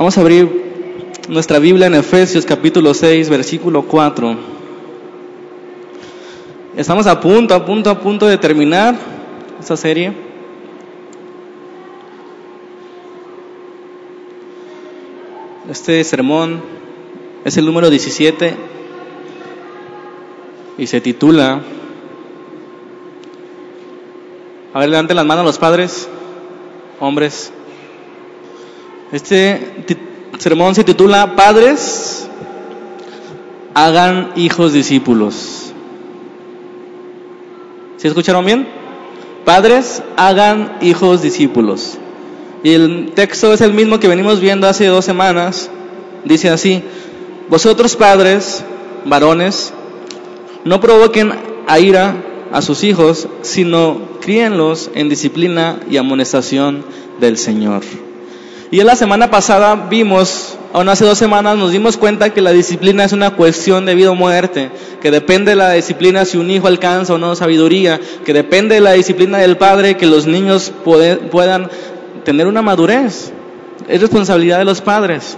Vamos a abrir nuestra Biblia en Efesios capítulo 6, versículo 4. Estamos a punto, a punto, a punto de terminar esta serie. Este sermón es el número 17 y se titula... A ver, levanten las manos los padres, hombres. Este sermón se titula Padres, hagan hijos discípulos. ¿Sí escucharon bien? Padres, hagan hijos discípulos. Y el texto es el mismo que venimos viendo hace dos semanas. Dice así, vosotros padres, varones, no provoquen a ira a sus hijos, sino críenlos en disciplina y amonestación del Señor. Y en la semana pasada vimos, aún hace dos semanas, nos dimos cuenta que la disciplina es una cuestión de vida o muerte, que depende de la disciplina si un hijo alcanza o no sabiduría, que depende de la disciplina del padre que los niños puedan tener una madurez. Es responsabilidad de los padres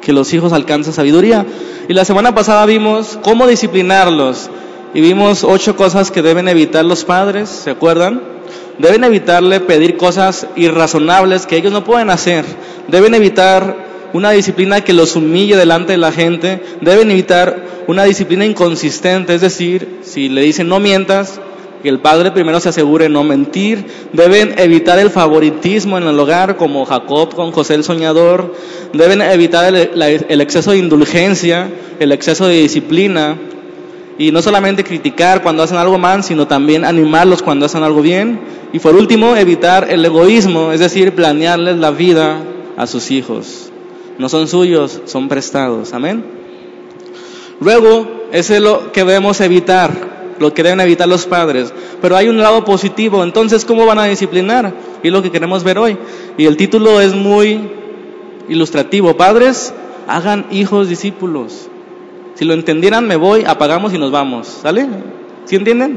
que los hijos alcancen sabiduría. Y la semana pasada vimos cómo disciplinarlos y vimos ocho cosas que deben evitar los padres, ¿se acuerdan? Deben evitarle pedir cosas irrazonables que ellos no pueden hacer. Deben evitar una disciplina que los humille delante de la gente. Deben evitar una disciplina inconsistente, es decir, si le dicen no mientas, que el padre primero se asegure no mentir. Deben evitar el favoritismo en el hogar, como Jacob con José el soñador. Deben evitar el, el exceso de indulgencia, el exceso de disciplina. Y no solamente criticar cuando hacen algo mal, sino también animarlos cuando hacen algo bien. Y por último, evitar el egoísmo, es decir, planearles la vida a sus hijos. No son suyos, son prestados. Amén. Luego, ese es lo que debemos evitar, lo que deben evitar los padres. Pero hay un lado positivo, entonces, ¿cómo van a disciplinar? Y es lo que queremos ver hoy. Y el título es muy ilustrativo. Padres, hagan hijos discípulos. Si lo entendieran, me voy, apagamos y nos vamos. ¿Sale? ¿Sí entienden?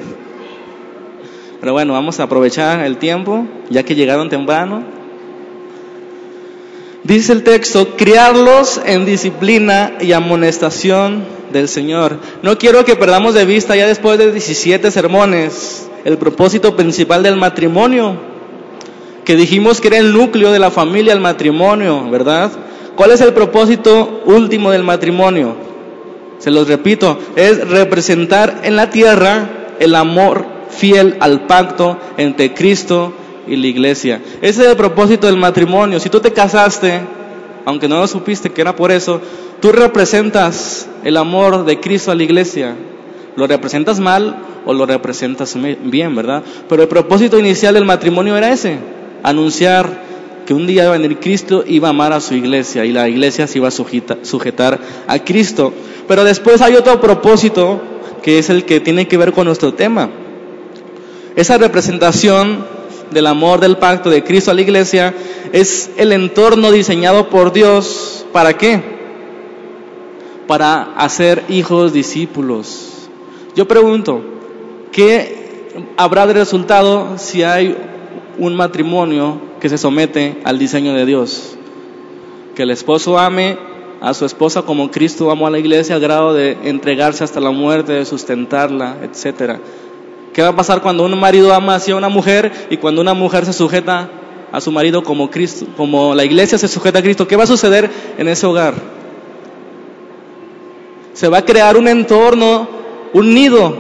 Pero bueno, vamos a aprovechar el tiempo, ya que llegaron temprano. Dice el texto, criarlos en disciplina y amonestación del Señor. No quiero que perdamos de vista ya después de 17 sermones el propósito principal del matrimonio, que dijimos que era el núcleo de la familia, el matrimonio, ¿verdad? ¿Cuál es el propósito último del matrimonio? Se los repito, es representar en la tierra el amor fiel al pacto entre Cristo y la iglesia. Ese es el propósito del matrimonio. Si tú te casaste, aunque no lo supiste que era por eso, tú representas el amor de Cristo a la iglesia. ¿Lo representas mal o lo representas bien, verdad? Pero el propósito inicial del matrimonio era ese, anunciar que un día iba a venir Cristo iba a amar a su iglesia y la iglesia se iba a sujetar a Cristo. Pero después hay otro propósito que es el que tiene que ver con nuestro tema. Esa representación del amor del pacto de Cristo a la iglesia es el entorno diseñado por Dios. ¿Para qué? Para hacer hijos discípulos. Yo pregunto, ¿qué habrá de resultado si hay un matrimonio que se somete al diseño de Dios? Que el esposo ame a su esposa como Cristo amó a la iglesia al grado de entregarse hasta la muerte, de sustentarla, etcétera. ¿Qué va a pasar cuando un marido ama hacia una mujer y cuando una mujer se sujeta a su marido como Cristo, como la iglesia se sujeta a Cristo? ¿Qué va a suceder en ese hogar? Se va a crear un entorno, un nido,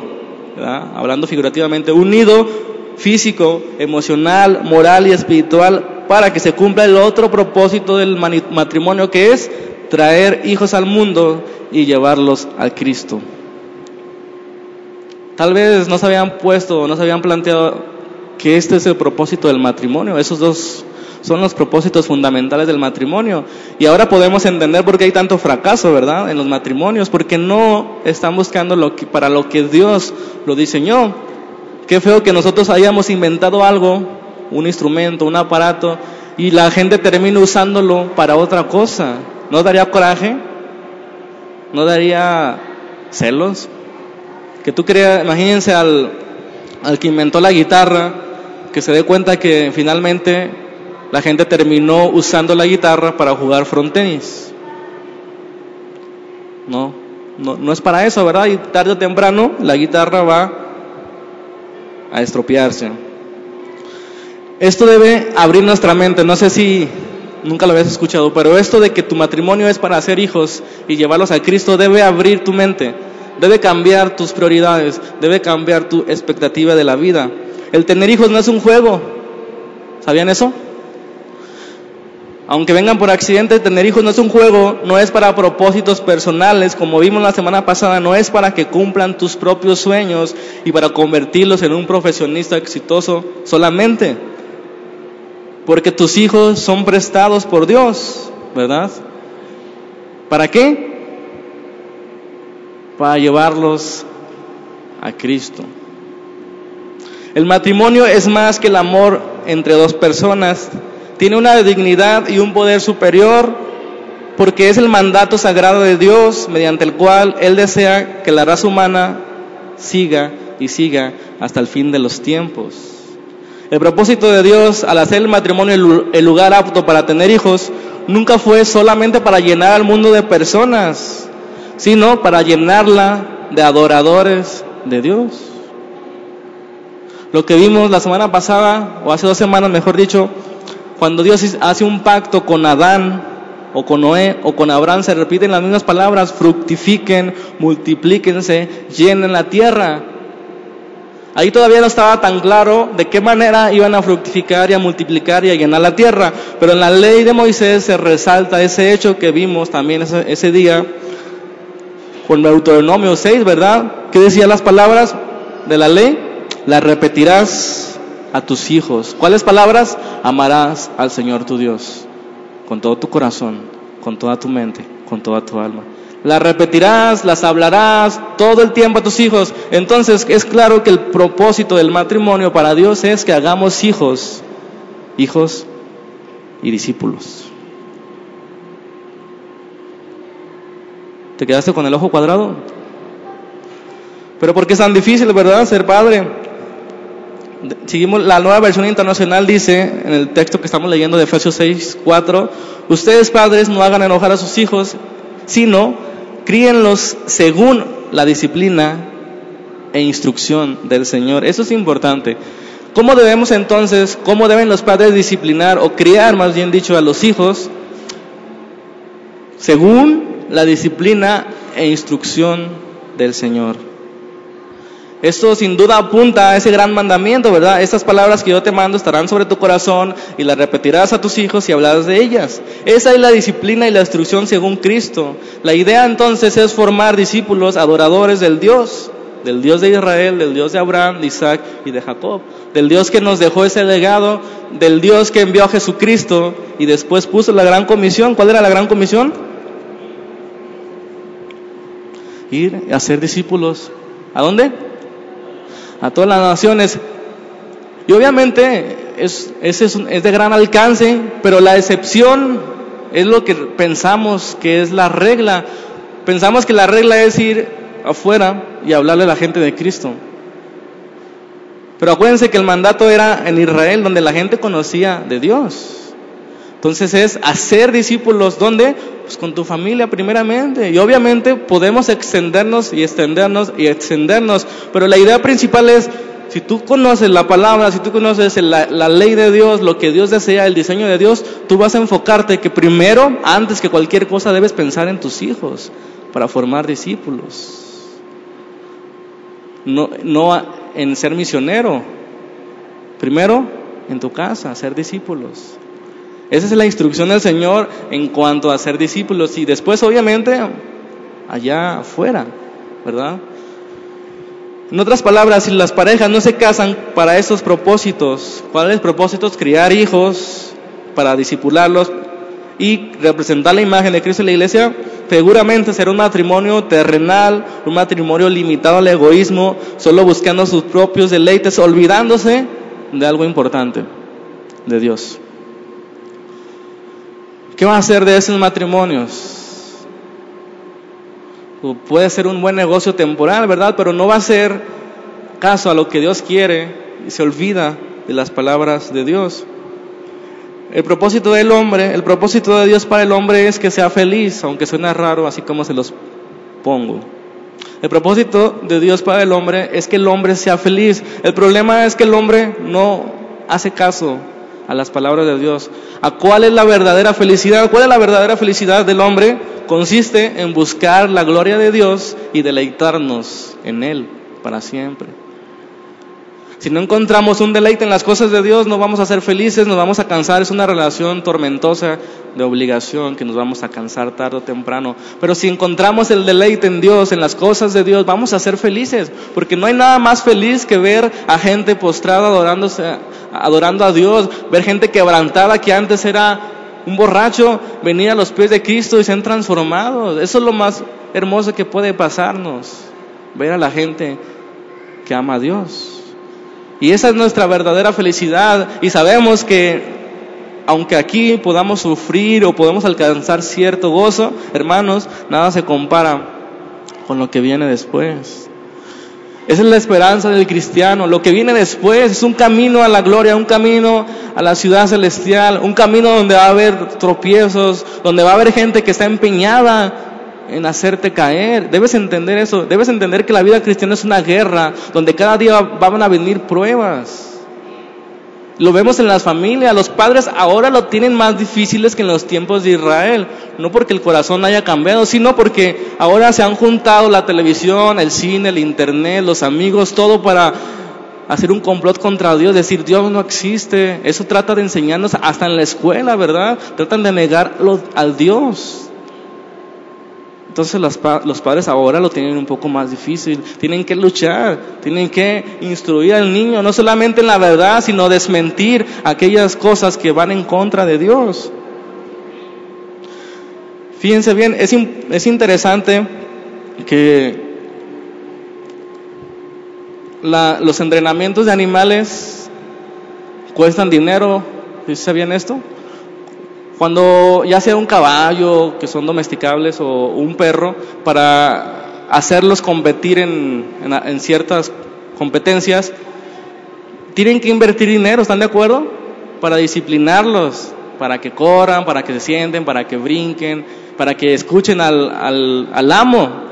hablando figurativamente, un nido físico, emocional, moral y espiritual para que se cumpla el otro propósito del matrimonio que es traer hijos al mundo y llevarlos a Cristo. Tal vez no se habían puesto, no se habían planteado que este es el propósito del matrimonio. Esos dos son los propósitos fundamentales del matrimonio. Y ahora podemos entender por qué hay tanto fracaso, ¿verdad? En los matrimonios, porque no están buscando lo que, para lo que Dios lo diseñó. Qué feo que nosotros hayamos inventado algo, un instrumento, un aparato, y la gente termina usándolo para otra cosa. ¿No daría coraje? ¿No daría celos? Que tú creas, imagínense al, al que inventó la guitarra, que se dé cuenta que finalmente la gente terminó usando la guitarra para jugar frontenis. No, no, no es para eso, ¿verdad? Y tarde o temprano la guitarra va a estropearse. Esto debe abrir nuestra mente. No sé si nunca lo habías escuchado, pero esto de que tu matrimonio es para hacer hijos y llevarlos a Cristo debe abrir tu mente, debe cambiar tus prioridades, debe cambiar tu expectativa de la vida. El tener hijos no es un juego, ¿sabían eso? Aunque vengan por accidente, tener hijos no es un juego, no es para propósitos personales, como vimos la semana pasada, no es para que cumplan tus propios sueños y para convertirlos en un profesionista exitoso solamente porque tus hijos son prestados por Dios, ¿verdad? ¿Para qué? Para llevarlos a Cristo. El matrimonio es más que el amor entre dos personas. Tiene una dignidad y un poder superior porque es el mandato sagrado de Dios mediante el cual Él desea que la raza humana siga y siga hasta el fin de los tiempos. El propósito de Dios al hacer el matrimonio el lugar apto para tener hijos nunca fue solamente para llenar al mundo de personas, sino para llenarla de adoradores de Dios. Lo que vimos la semana pasada, o hace dos semanas mejor dicho, cuando Dios hace un pacto con Adán, o con Noé, o con Abraham, se repiten las mismas palabras, fructifiquen, multiplíquense, llenen la tierra. Ahí todavía no estaba tan claro de qué manera iban a fructificar y a multiplicar y a llenar la tierra, pero en la ley de Moisés se resalta ese hecho que vimos también ese, día con Deuteronomio 6, ¿verdad? ¿Qué decían las palabras de la ley? Las repetirás a tus hijos. ¿Cuáles palabras? Amarás al Señor tu Dios con todo tu corazón, con toda tu mente, con toda tu alma las repetirás, las hablarás todo el tiempo a tus hijos. Entonces es claro que el propósito del matrimonio para Dios es que hagamos hijos, hijos y discípulos. ¿Te quedaste con el ojo cuadrado? Pero ¿por qué es tan difícil, verdad, ser padre? Seguimos, la nueva versión internacional dice, en el texto que estamos leyendo de Efesios 6, 4, ustedes padres no hagan enojar a sus hijos, sino críenlos según la disciplina e instrucción del Señor. Eso es importante. ¿Cómo debemos entonces, cómo deben los padres disciplinar o criar, más bien dicho, a los hijos? Según la disciplina e instrucción del Señor. Esto sin duda apunta a ese gran mandamiento, ¿verdad? Estas palabras que yo te mando estarán sobre tu corazón y las repetirás a tus hijos y hablarás de ellas. Esa es la disciplina y la instrucción según Cristo. La idea entonces es formar discípulos adoradores del Dios, del Dios de Israel, del Dios de Abraham, de Isaac y de Jacob, del Dios que nos dejó ese legado, del Dios que envió a Jesucristo y después puso la gran comisión. ¿Cuál era la gran comisión? Ir a ser discípulos. ¿A dónde? A todas las naciones. Y obviamente es, es, es de gran alcance, pero la excepción es lo que pensamos que es la regla. Pensamos que la regla es ir afuera y hablarle a la gente de Cristo. Pero acuérdense que el mandato era en Israel, donde la gente conocía de Dios. Entonces es hacer discípulos, ¿dónde? Pues con tu familia primeramente. Y obviamente podemos extendernos y extendernos y extendernos. Pero la idea principal es, si tú conoces la palabra, si tú conoces la, ley de Dios, lo que Dios desea, el diseño de Dios, tú vas a enfocarte que primero, antes que cualquier cosa, debes pensar en tus hijos para formar discípulos. No, no en ser misionero. Primero, en tu casa, ser discípulos. Esa es la instrucción del Señor en cuanto a ser discípulos y después obviamente allá afuera, ¿verdad? En otras palabras, si las parejas no se casan para esos propósitos, ¿cuáles propósitos? Criar hijos para discipularlos y representar la imagen de Cristo en la iglesia, seguramente será un matrimonio terrenal, un matrimonio limitado al egoísmo, solo buscando sus propios deleites, olvidándose de algo importante, de Dios. ¿Qué va a hacer de esos matrimonios? Puede ser un buen negocio temporal, ¿verdad? Pero no va a ser caso a lo que Dios quiere y se olvida de las palabras de Dios. el propósito del hombre, el propósito de Dios para el hombre es que sea feliz, aunque suena raro así como se los pongo. El propósito de Dios para el hombre es que el hombre sea feliz. El problema es que el hombre no hace caso a las palabras de Dios. ¿A cuál es la verdadera felicidad? ¿Cuál es la verdadera felicidad del hombre? Consiste en buscar la gloria de Dios y deleitarnos en Él para siempre. Si no encontramos un deleite en las cosas de Dios, no vamos a ser felices, nos vamos a cansar. Es una relación tormentosa de obligación que nos vamos a cansar tarde o temprano. Pero si encontramos el deleite en Dios, en las cosas de Dios, vamos a ser felices. Porque no hay nada más feliz que ver a gente postrada adorándose, adorando a Dios, ver gente quebrantada que antes era un borracho, venir a los pies de Cristo y ser transformados. Eso es lo más hermoso que puede pasarnos, ver a la gente que ama a Dios. Y esa es nuestra verdadera felicidad. Y sabemos que aunque aquí podamos sufrir o podemos alcanzar cierto gozo, hermanos, nada se compara con lo que viene después. Esa es la esperanza del cristiano. Lo que viene después es un camino a la gloria, un camino a la ciudad celestial, un camino donde va a haber tropiezos, donde va a haber gente que está empeñada en hacerte caer. Debes entender eso. Debes entender que la vida cristiana es una guerra donde cada día van a venir pruebas. Lo vemos en las familias. Los padres ahora lo tienen más difíciles que en los tiempos de Israel. No porque el corazón haya cambiado, sino porque ahora se han juntado la televisión, el cine, el internet, los amigos, todo para hacer un complot contra Dios, decir Dios no existe. Eso trata de enseñarnos hasta en la escuela, ¿verdad? Tratan de negarlo al Dios. Entonces los, los, padres ahora lo tienen un poco más difícil. Tienen que luchar, tienen que instruir al niño, no solamente en la verdad, sino desmentir aquellas cosas que van en contra de Dios. Fíjense bien, es, es interesante que la, los entrenamientos de animales cuestan dinero. ¿Sabían esto? Cuando ya sea un caballo, que son domesticables, o un perro, para hacerlos competir en, en, ciertas competencias, tienen que invertir dinero, ¿están de acuerdo? Para disciplinarlos, para que corran, para que se sienten, para que brinquen, para que escuchen al, al, al amo.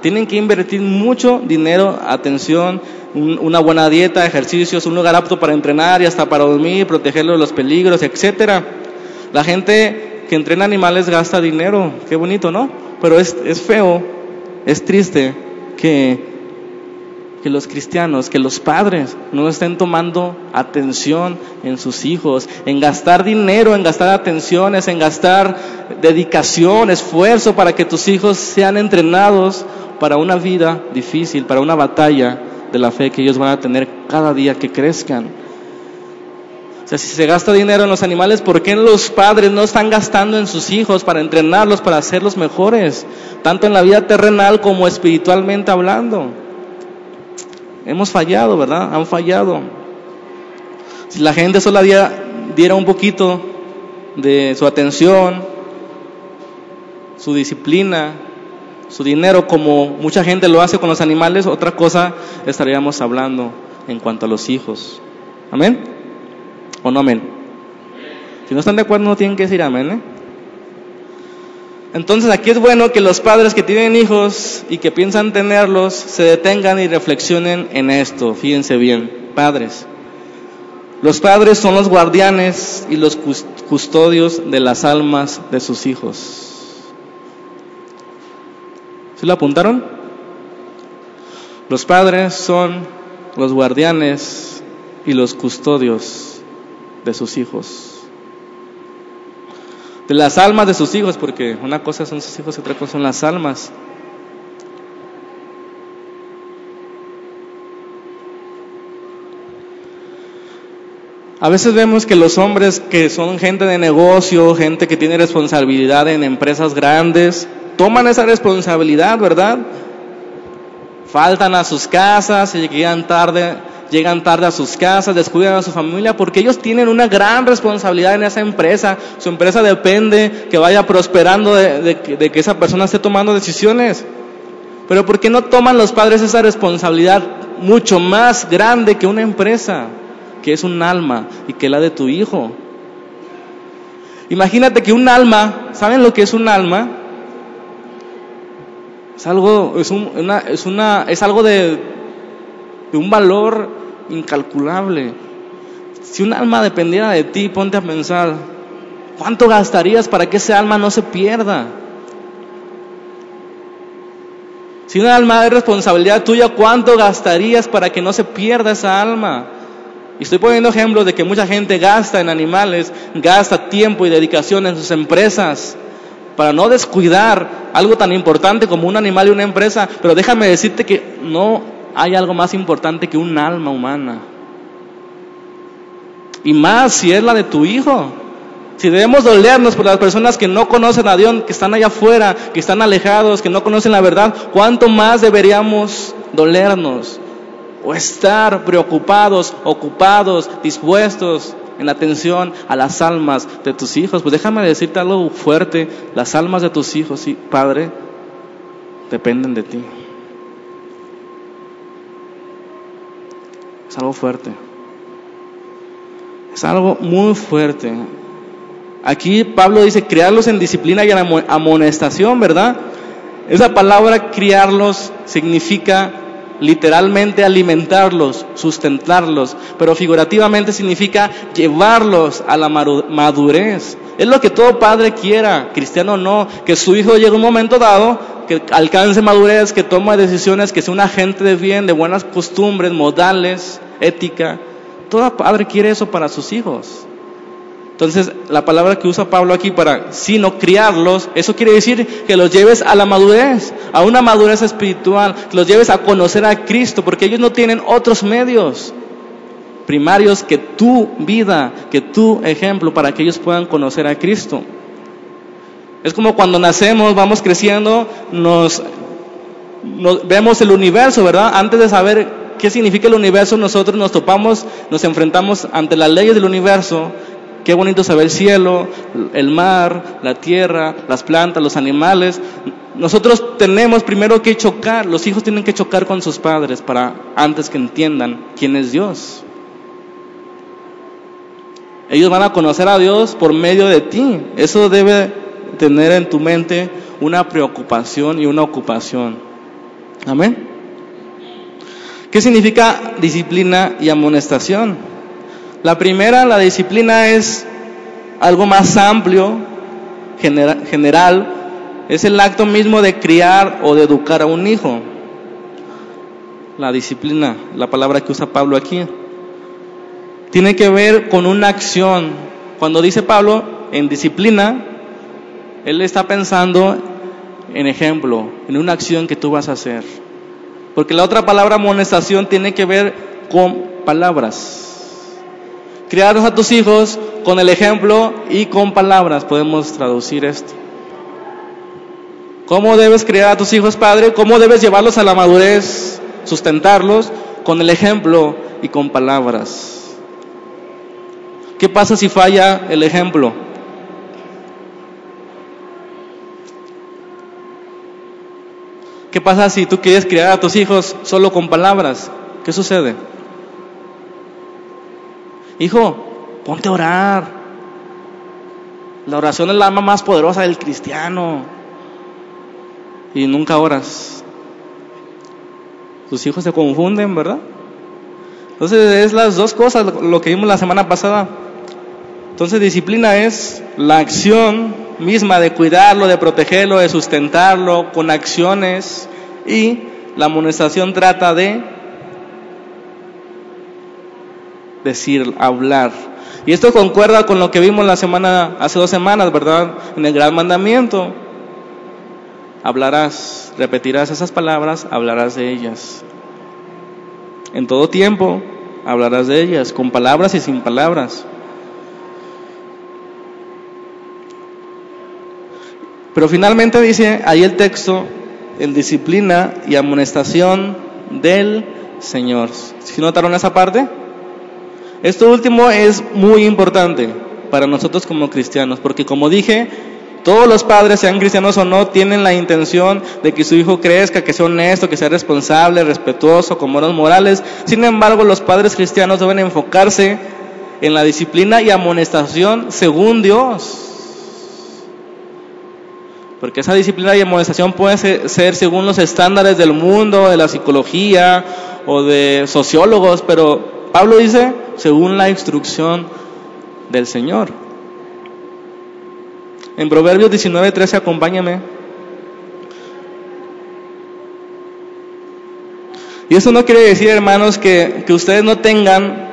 Tienen que invertir mucho dinero, atención, una buena dieta, ejercicios, un lugar apto para entrenar y hasta para dormir, protegerlos de los peligros, etcétera. La gente que entrena animales gasta dinero, qué bonito, ¿no? Pero es, es feo, es triste que, que los cristianos, que los padres no estén tomando atención en sus hijos, en gastar dinero, en gastar atenciones, en gastar dedicación, esfuerzo para que tus hijos sean entrenados para una vida difícil, para una batalla de la fe que ellos van a tener cada día que crezcan. O sea, si se gasta dinero en los animales, ¿por qué los padres no están gastando en sus hijos para entrenarlos, para hacerlos mejores? Tanto en la vida terrenal como espiritualmente hablando. Hemos fallado, ¿verdad? Han fallado. Si la gente solo diera un poquito de su atención, su disciplina, su dinero, como mucha gente lo hace con los animales, otra cosa estaríamos hablando en cuanto a los hijos. Amén. ¿O no amén? Si no están de acuerdo no tienen que decir amén. ¿eh? Entonces aquí es bueno que los padres que tienen hijos y que piensan tenerlos se detengan y reflexionen en esto. Fíjense bien, padres. Los padres son los guardianes y los custodios de las almas de sus hijos. ¿Se lo apuntaron? Los padres son los guardianes y los custodios de sus hijos. De las almas de sus hijos, porque una cosa son sus hijos y otra cosa son las almas. A veces vemos que los hombres que son gente de negocio, gente que tiene responsabilidad en empresas grandes, toman esa responsabilidad, ¿verdad? Faltan a sus casas y llegan tarde llegan tarde a sus casas, descuidan a su familia, porque ellos tienen una gran responsabilidad en esa empresa. Su empresa depende que vaya prosperando de, que esa persona esté tomando decisiones. Pero ¿por qué no toman los padres esa responsabilidad mucho más grande que una empresa, que es un alma y que la de tu hijo? Imagínate que un alma, ¿saben lo que es un alma? Es algo, es, una, es, una, es algo de, de un valor incalculable. Si un alma dependiera de ti, ponte a pensar, ¿cuánto gastarías para que ese alma no se pierda? Si un alma es responsabilidad tuya, ¿cuánto gastarías para que no se pierda esa alma? Y estoy poniendo ejemplos de que mucha gente gasta en animales, gasta tiempo y dedicación en sus empresas para no descuidar algo tan importante como un animal y una empresa. Pero déjame decirte que no hay algo más importante que un alma humana. Y más si es la de tu hijo. Si debemos dolernos por las personas que no conocen a Dios, que están allá afuera, que están alejados, que no conocen la verdad, ¿cuánto más deberíamos dolernos? O estar preocupados, ocupados, dispuestos en la atención a las almas de tus hijos. Pues déjame decirte algo fuerte, las almas de tus hijos, sí, Padre, dependen de ti. Es algo fuerte. Es algo muy fuerte. Aquí Pablo dice criarlos en disciplina y en amonestación, ¿verdad? Esa palabra criarlos significa literalmente alimentarlos, sustentarlos, pero figurativamente significa llevarlos a la madurez. Es lo que todo padre quiera, cristiano no, que su hijo llegue a un momento dado, que alcance madurez, que tome decisiones, que sea un agente de bien, de buenas costumbres, modales, ética. Todo padre quiere eso para sus hijos. Entonces, la palabra que usa Pablo aquí para sino criarlos, eso quiere decir que los lleves a la madurez, a una madurez espiritual, que los lleves a conocer a Cristo, porque ellos no tienen otros medios primarios que tu vida, que tu ejemplo, para que ellos puedan conocer a Cristo. Es como cuando nacemos, vamos creciendo, nos, nos vemos el universo, ¿verdad? Antes de saber qué significa el universo, nosotros nos topamos, nos enfrentamos ante las leyes del universo Qué bonito saber el cielo, el mar, la tierra, las plantas, los animales. Nosotros tenemos primero que chocar, los hijos tienen que chocar con sus padres para antes que entiendan quién es Dios. Ellos van a conocer a Dios por medio de ti. Eso debe tener en tu mente una preocupación y una ocupación. Amén. ¿Qué significa disciplina y amonestación? La primera, la disciplina es algo más amplio, general, es el acto mismo de criar o de educar a un hijo. La disciplina, la palabra que usa Pablo aquí, tiene que ver con una acción. Cuando dice Pablo en disciplina, él está pensando en ejemplo, en una acción que tú vas a hacer. Porque la otra palabra amonestación tiene que ver con palabras. Criarnos a tus hijos con el ejemplo y con palabras, podemos traducir esto. ¿Cómo debes criar a tus hijos, Padre? ¿Cómo debes llevarlos a la madurez, sustentarlos? Con el ejemplo y con palabras. ¿Qué pasa si falla el ejemplo? ¿Qué pasa si tú quieres criar a tus hijos solo con palabras? ¿Qué sucede? Hijo, ponte a orar. La oración es la arma más poderosa del cristiano. Y nunca oras. Tus hijos se confunden, ¿verdad? Entonces es las dos cosas, lo que vimos la semana pasada. Entonces disciplina es la acción misma de cuidarlo, de protegerlo, de sustentarlo con acciones y la amonestación trata de decir, hablar. Y esto concuerda con lo que vimos la semana, hace dos semanas, ¿verdad? En el gran mandamiento. Hablarás, repetirás esas palabras, hablarás de ellas. En todo tiempo hablarás de ellas, con palabras y sin palabras. Pero finalmente dice ahí el texto, en disciplina y amonestación del Señor. ¿Si notaron esa parte? Esto último es muy importante para nosotros como cristianos, porque como dije, todos los padres, sean cristianos o no, tienen la intención de que su hijo crezca, que sea honesto, que sea responsable, respetuoso, con moros morales. Sin embargo, los padres cristianos deben enfocarse en la disciplina y amonestación según Dios. Porque esa disciplina y amonestación puede ser según los estándares del mundo, de la psicología o de sociólogos, pero Pablo dice según la instrucción del Señor. En Proverbios 19:13, acompáñame. Y eso no quiere decir, hermanos, que, que ustedes no tengan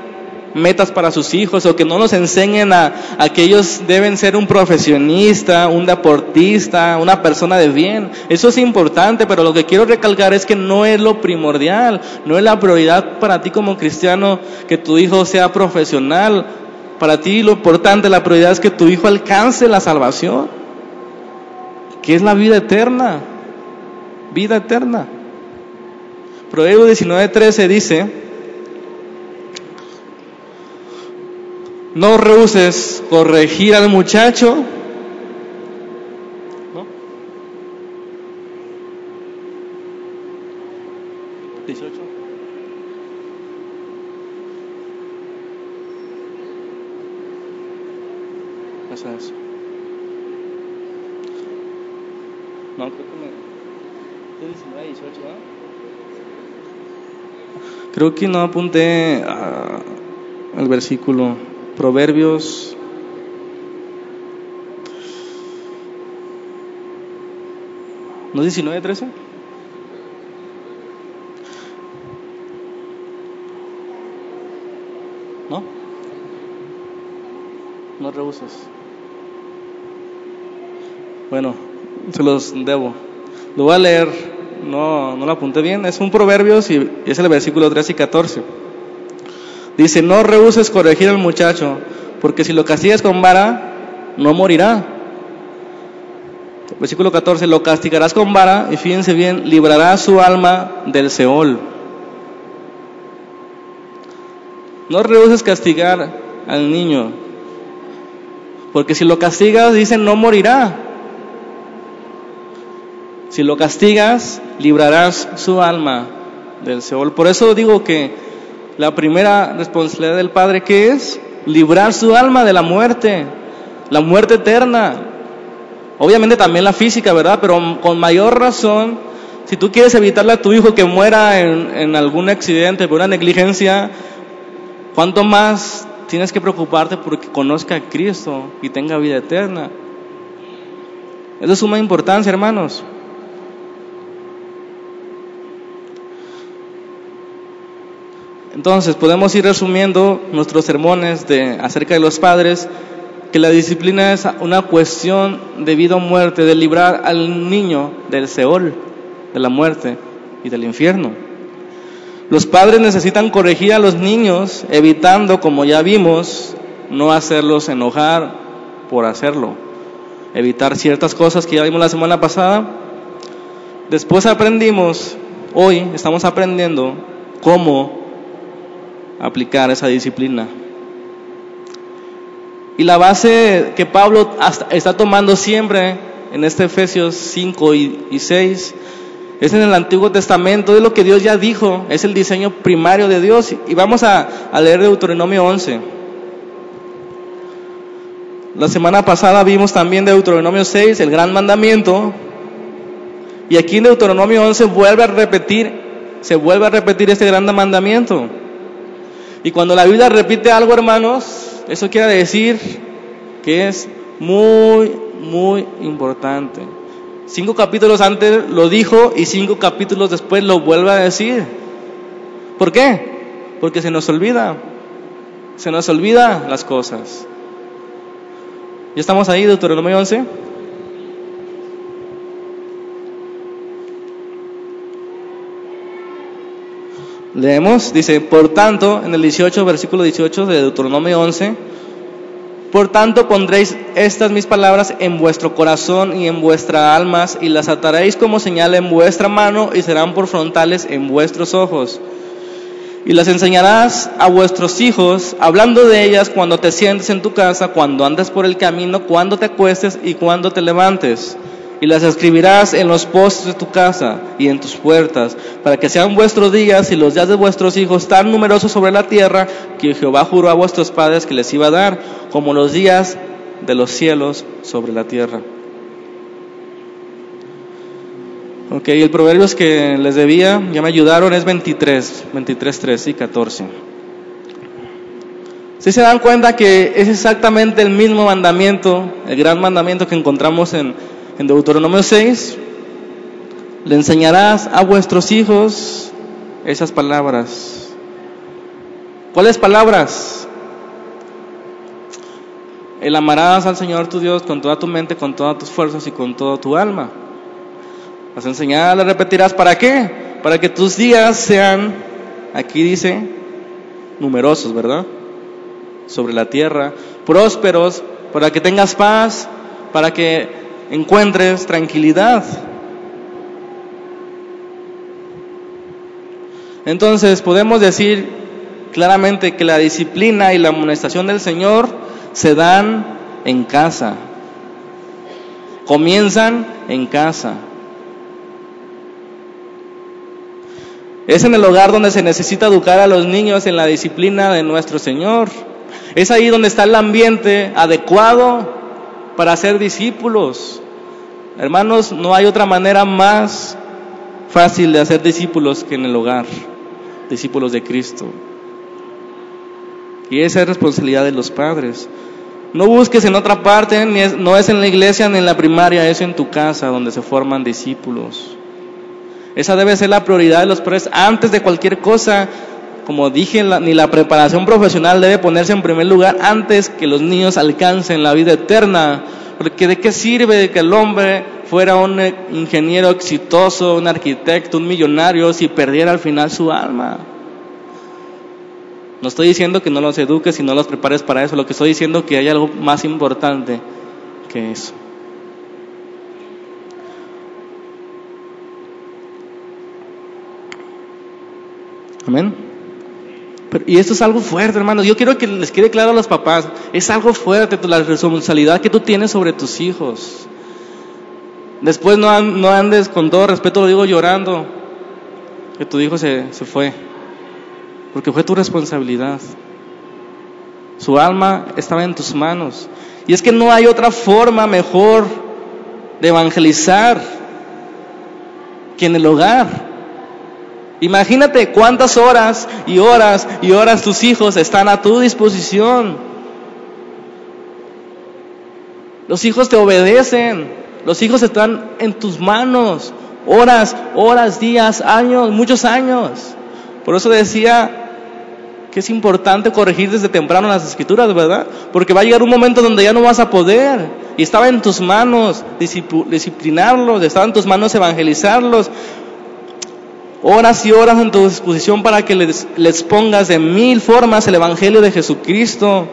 metas para sus hijos o que no nos enseñen a, que ellos deben ser un profesionista, un deportista, una persona de bien. Eso es importante, pero lo que quiero recalcar es que no es lo primordial, no es la prioridad para ti como cristiano que tu hijo sea profesional. Para ti lo importante, la prioridad es que tu hijo alcance la salvación, que es la vida eterna, vida eterna. Proverbio 19:13 dice, No rehuses corregir al muchacho. ¿No? 18. Eso es. No, creo que me. 19, 18, ¿no? Creo que no apunté al versículo. Proverbios ¿No es 19, 13? ¿No? No rehuses. Bueno, se los debo. Lo voy a leer, no, no lo apunté bien. Es un Proverbios y es el versículo 13 y 14. Dice, no rehuses corregir al muchacho, porque si lo castigas con vara, no morirá. Versículo 14, lo castigarás con vara y fíjense bien, librará su alma del Seol. No rehuses castigar al niño, porque si lo castigas, dice, no morirá. Si lo castigas, librarás su alma del Seol. Por eso digo que la primera responsabilidad del Padre que es librar su alma de la muerte, la muerte eterna. Obviamente también la física, ¿verdad? Pero con mayor razón, si tú quieres evitarle a tu hijo que muera en, algún accidente por una negligencia, ¿cuánto más tienes que preocuparte porque conozca a Cristo y tenga vida eterna? Es de suma importancia, hermanos. Entonces, podemos ir resumiendo nuestros sermones de, acerca de los padres, que la disciplina es una cuestión de vida o muerte, de librar al niño del Seol, de la muerte y del infierno. Los padres necesitan corregir a los niños, evitando, como ya vimos, no hacerlos enojar por hacerlo, evitar ciertas cosas que ya vimos la semana pasada. Después aprendimos, hoy estamos aprendiendo cómo aplicar esa disciplina. Y la base que Pablo está tomando siempre en este Efesios 5 y, 6 es en el Antiguo Testamento, es lo que Dios ya dijo, es el diseño primario de Dios. Y vamos a, a leer Deuteronomio 11. La semana pasada vimos también Deuteronomio 6, el gran mandamiento. Y aquí en Deuteronomio 11 vuelve a repetir, se vuelve a repetir este gran mandamiento. Y cuando la Biblia repite algo, hermanos, eso quiere decir que es muy, muy importante. Cinco capítulos antes lo dijo y cinco capítulos después lo vuelve a decir. ¿Por qué? Porque se nos olvida. Se nos olvida las cosas. ¿Ya estamos ahí, Deuteronomio 11? Leemos, dice, por tanto, en el 18, versículo 18 de Deuteronomio 11, por tanto pondréis estas mis palabras en vuestro corazón y en vuestras almas y las ataréis como señal en vuestra mano y serán por frontales en vuestros ojos. Y las enseñarás a vuestros hijos, hablando de ellas cuando te sientes en tu casa, cuando andes por el camino, cuando te acuestes y cuando te levantes y las escribirás en los postes de tu casa y en tus puertas, para que sean vuestros días y los días de vuestros hijos tan numerosos sobre la tierra que Jehová juró a vuestros padres que les iba a dar, como los días de los cielos sobre la tierra. Ok, el proverbios que les debía, ya me ayudaron, es 23, 23, 3 y 14. Si se dan cuenta que es exactamente el mismo mandamiento, el gran mandamiento que encontramos en, en Deuteronomio 6, le enseñarás a vuestros hijos esas palabras. ¿Cuáles palabras? El amarás al Señor tu Dios con toda tu mente, con todas tus fuerzas y con toda tu alma. Las enseñarás, las repetirás. ¿Para qué? Para que tus días sean, aquí dice, numerosos, ¿verdad? Sobre la tierra, prósperos, para que tengas paz, para que encuentres tranquilidad. Entonces podemos decir claramente que la disciplina y la amonestación del Señor se dan en casa. Comienzan en casa. Es en el hogar donde se necesita educar a los niños en la disciplina de nuestro Señor. Es ahí donde está el ambiente adecuado para ser discípulos. Hermanos, no hay otra manera más fácil de hacer discípulos que en el hogar, discípulos de Cristo. Y esa es responsabilidad de los padres. No busques en otra parte, no es en la iglesia ni en la primaria, es en tu casa donde se forman discípulos. Esa debe ser la prioridad de los padres antes de cualquier cosa. Como dije, ni la preparación profesional debe ponerse en primer lugar antes que los niños alcancen la vida eterna. Porque de qué sirve que el hombre fuera un ingeniero exitoso, un arquitecto, un millonario, si perdiera al final su alma. No estoy diciendo que no los eduques y no los prepares para eso, lo que estoy diciendo es que hay algo más importante que eso. Amén. Y esto es algo fuerte, hermanos. Yo quiero que les quede claro a los papás. Es algo fuerte la responsabilidad que tú tienes sobre tus hijos. Después no, no andes, con todo respeto lo digo llorando, que tu hijo se, se fue. Porque fue tu responsabilidad. Su alma estaba en tus manos. Y es que no hay otra forma mejor de evangelizar que en el hogar. Imagínate cuántas horas y horas y horas tus hijos están a tu disposición. Los hijos te obedecen, los hijos están en tus manos, horas, horas, días, años, muchos años. Por eso decía que es importante corregir desde temprano las escrituras, ¿verdad? Porque va a llegar un momento donde ya no vas a poder. Y estaba en tus manos disciplinarlos, estaba en tus manos evangelizarlos horas y horas en tu disposición para que les, pongas de mil formas el Evangelio de Jesucristo.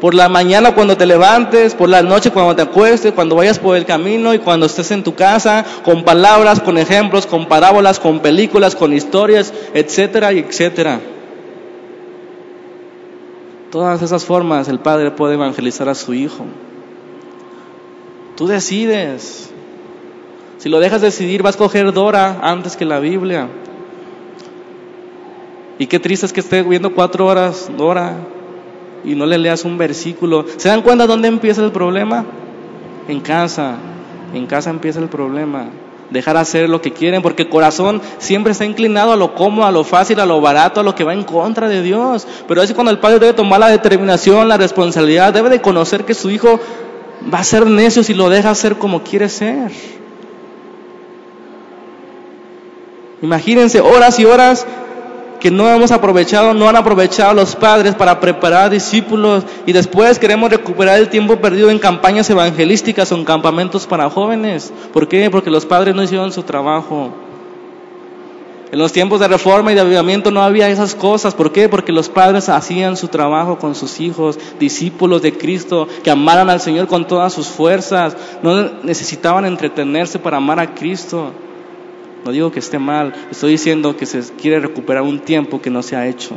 Por la mañana cuando te levantes, por la noche cuando te acuestes, cuando vayas por el camino y cuando estés en tu casa, con palabras, con ejemplos, con parábolas, con películas, con historias, etcétera y etcétera. Todas esas formas el Padre puede evangelizar a su Hijo. Tú decides. Si lo dejas decidir, vas a coger Dora antes que la Biblia. Y qué triste es que esté viendo cuatro horas Dora y no le leas un versículo. ¿Se dan cuenta dónde empieza el problema? En casa. En casa empieza el problema. Dejar hacer lo que quieren, porque el corazón siempre está inclinado a lo cómodo, a lo fácil, a lo barato, a lo que va en contra de Dios. Pero es cuando el padre debe tomar la determinación, la responsabilidad, debe de conocer que su hijo va a ser necio si lo deja hacer como quiere ser. Imagínense horas y horas que no hemos aprovechado, no han aprovechado los padres para preparar discípulos y después queremos recuperar el tiempo perdido en campañas evangelísticas o en campamentos para jóvenes. ¿Por qué? Porque los padres no hicieron su trabajo. En los tiempos de reforma y de avivamiento no había esas cosas. ¿Por qué? Porque los padres hacían su trabajo con sus hijos, discípulos de Cristo, que amaran al Señor con todas sus fuerzas. No necesitaban entretenerse para amar a Cristo. No digo que esté mal, estoy diciendo que se quiere recuperar un tiempo que no se ha hecho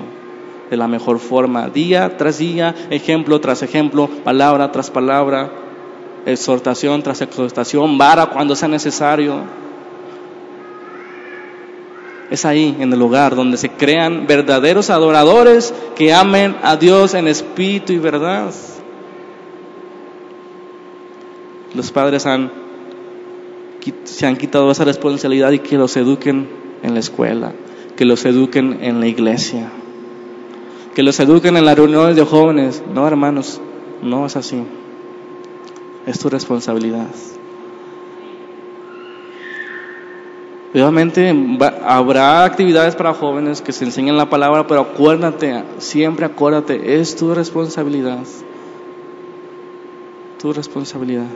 de la mejor forma, día tras día, ejemplo tras ejemplo, palabra tras palabra, exhortación tras exhortación, vara cuando sea necesario. Es ahí, en el lugar, donde se crean verdaderos adoradores que amen a Dios en espíritu y verdad. Los padres han se han quitado esa responsabilidad y que los eduquen en la escuela, que los eduquen en la iglesia, que los eduquen en las reuniones de jóvenes. No, hermanos, no es así. Es tu responsabilidad. Obviamente habrá actividades para jóvenes que se enseñen la palabra, pero acuérdate, siempre acuérdate, es tu responsabilidad. Tu responsabilidad.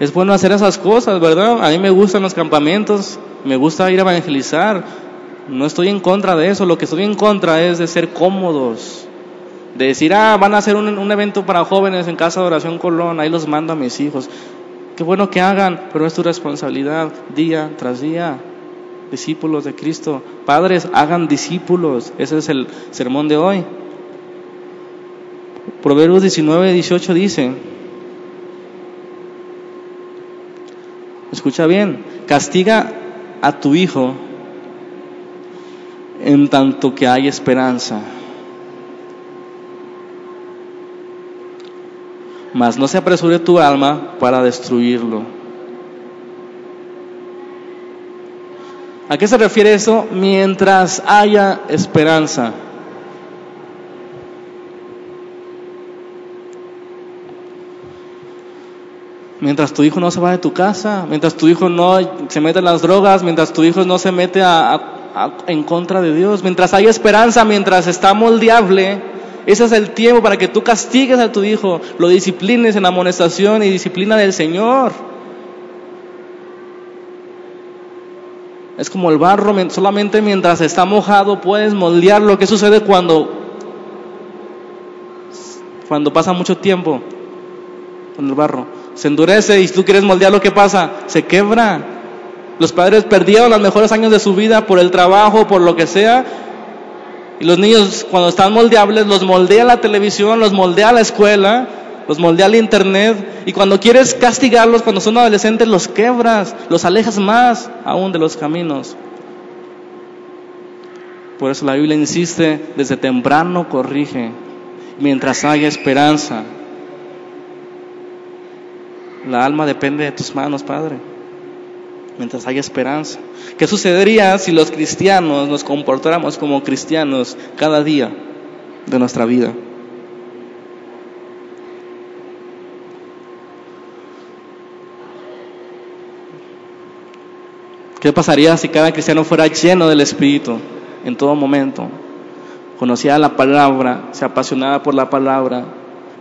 Es bueno hacer esas cosas, ¿verdad? A mí me gustan los campamentos, me gusta ir a evangelizar. No estoy en contra de eso, lo que estoy en contra es de ser cómodos. De decir, ah, van a hacer un, un evento para jóvenes en Casa de Oración Colón, ahí los mando a mis hijos. Qué bueno que hagan, pero es tu responsabilidad día tras día. Discípulos de Cristo. Padres, hagan discípulos. Ese es el sermón de hoy. Proverbios 19, 18 dice, escucha bien, castiga a tu hijo en tanto que hay esperanza mas no se apresure tu alma para destruirlo. ¿A qué se refiere eso? Mientras haya esperanza. Mientras tu hijo no se va de tu casa, mientras tu hijo no se mete en las drogas, mientras tu hijo no se mete en contra de Dios, mientras haya esperanza, mientras está moldeable, ese es el tiempo para que tú castigues a tu hijo, lo disciplines en amonestación y disciplina del Señor. Es como el barro, solamente mientras está mojado puedes moldearlo. ¿Qué sucede cuando, cuando pasa mucho tiempo con el barro? Se endurece y si tú quieres moldearlo, ¿qué pasa? Se quebra. Los padres perdieron los mejores años de su vida por el trabajo, por lo que sea, y los niños cuando están moldeables los moldea la televisión, los moldea la escuela, los moldea el internet. Y cuando quieres castigarlos, cuando son adolescentes, los quebras, los alejas más aún de los caminos. Por eso la Biblia insiste, desde temprano corrige, mientras haya esperanza. La alma depende de tus manos, Padre mientras haya esperanza. ¿Qué sucedería si los cristianos nos comportáramos como cristianos cada día de nuestra vida? ¿Qué pasaría si cada cristiano fuera lleno del Espíritu en todo momento? Conocía la palabra, se apasionaba por la palabra.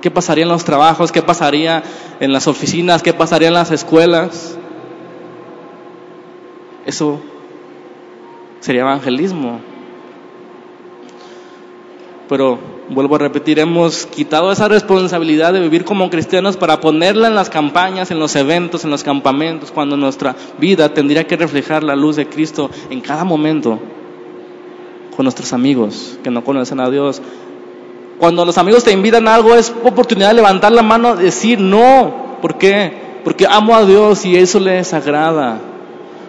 ¿Qué pasaría en los trabajos? ¿Qué pasaría en las oficinas? ¿Qué pasaría en las escuelas? Eso sería evangelismo. Pero vuelvo a repetir, hemos quitado esa responsabilidad de vivir como cristianos para ponerla en las campañas, en los eventos, en los campamentos, cuando nuestra vida tendría que reflejar la luz de Cristo en cada momento con nuestros amigos que no conocen a Dios. Cuando los amigos te invitan a algo es oportunidad de levantar la mano y decir no. ¿Por qué? Porque amo a Dios y eso les agrada